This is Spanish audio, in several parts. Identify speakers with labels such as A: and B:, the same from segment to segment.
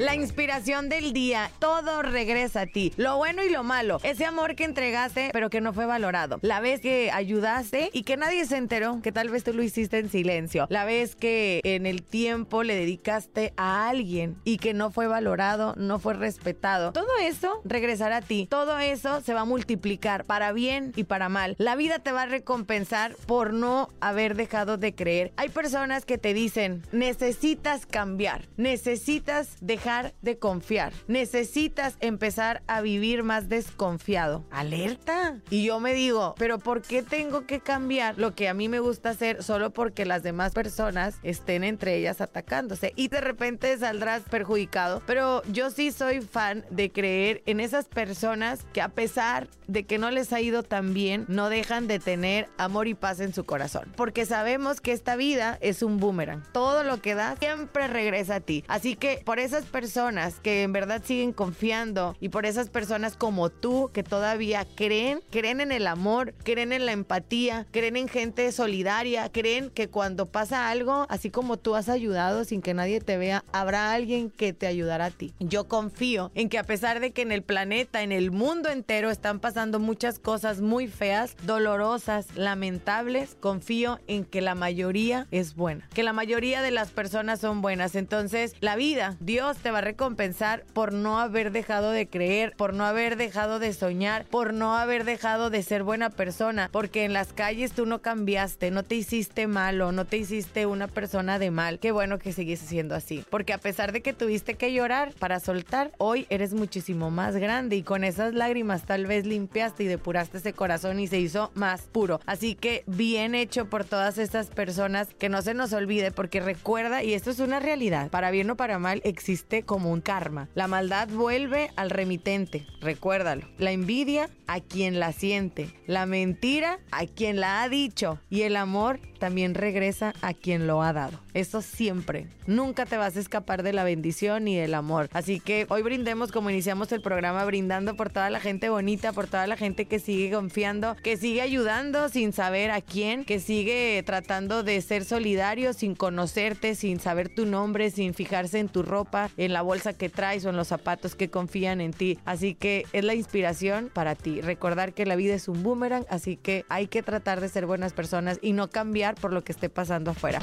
A: La inspiración del día, todo regresa a ti. Lo bueno y lo malo. Ese amor que entregaste, pero que no fue valorado. La vez que ayudaste y que nadie se enteró, que tal vez tú lo hiciste en silencio. La vez que en el tiempo le dedicaste a alguien y que no fue valorado, no fue respetado. Todo eso regresará a ti. Todo eso se va a multiplicar para bien y para mal. La vida te va a recompensar por no haber dejado de creer. Hay personas que te dicen, necesitas cambiar, necesitas dejar de confiar. Necesitas empezar a vivir más desconfiado. Alerta. Y yo me digo, pero ¿por qué tengo que cambiar lo que a mí me gusta hacer solo porque las demás personas estén entre ellas atacándose? Y de repente saldrás perjudicado. Pero yo sí soy fan de creer en esas personas que a pesar de que no les ha ido tan bien, no dejan de tener amor y paz en su corazón. Porque sabemos que esta vida es un boomerang. Todo lo que das siempre regresa a ti. Así que por esas personas personas que en verdad siguen confiando y por esas personas como tú que todavía creen, creen en el amor, creen en la empatía, creen en gente solidaria, creen que cuando pasa algo, así como tú has ayudado sin que nadie te vea, habrá alguien que te ayudará a ti. Yo confío en que a pesar de que en el planeta, en el mundo entero están pasando muchas cosas muy feas, dolorosas, lamentables, confío en que la mayoría es buena, que la mayoría de las personas son buenas. Entonces, la vida, Dios te va a recompensar por no haber dejado de creer, por no haber dejado de soñar, por no haber dejado de ser buena persona, porque en las calles tú no cambiaste, no te hiciste malo, no te hiciste una persona de mal. Qué bueno que sigues siendo así, porque a pesar de que tuviste que llorar para soltar, hoy eres muchísimo más grande y con esas lágrimas tal vez limpiaste y depuraste ese corazón y se hizo más puro. Así que bien hecho por todas estas personas, que no se nos olvide, porque recuerda, y esto es una realidad, para bien o para mal existe como un karma. La maldad vuelve al remitente, recuérdalo. La envidia a quien la siente. La mentira a quien la ha dicho. Y el amor también regresa a quien lo ha dado. Eso siempre. Nunca te vas a escapar de la bendición y del amor. Así que hoy brindemos como iniciamos el programa, brindando por toda la gente bonita, por toda la gente que sigue confiando, que sigue ayudando sin saber a quién, que sigue tratando de ser solidario sin conocerte, sin saber tu nombre, sin fijarse en tu ropa, en la bolsa que traes o en los zapatos que confían en ti. Así que es la inspiración para ti. Recordar que la vida es un boomerang, así que hay que tratar de ser buenas personas y no cambiar por lo que esté pasando afuera.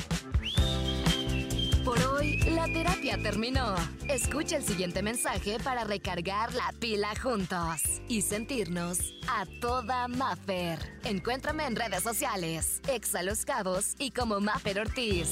B: Por hoy, la terapia terminó. Escucha el siguiente mensaje para recargar la pila juntos y sentirnos a toda Maffer. Encuéntrame en redes sociales, Exa Los Cabos y como Maffer Ortiz.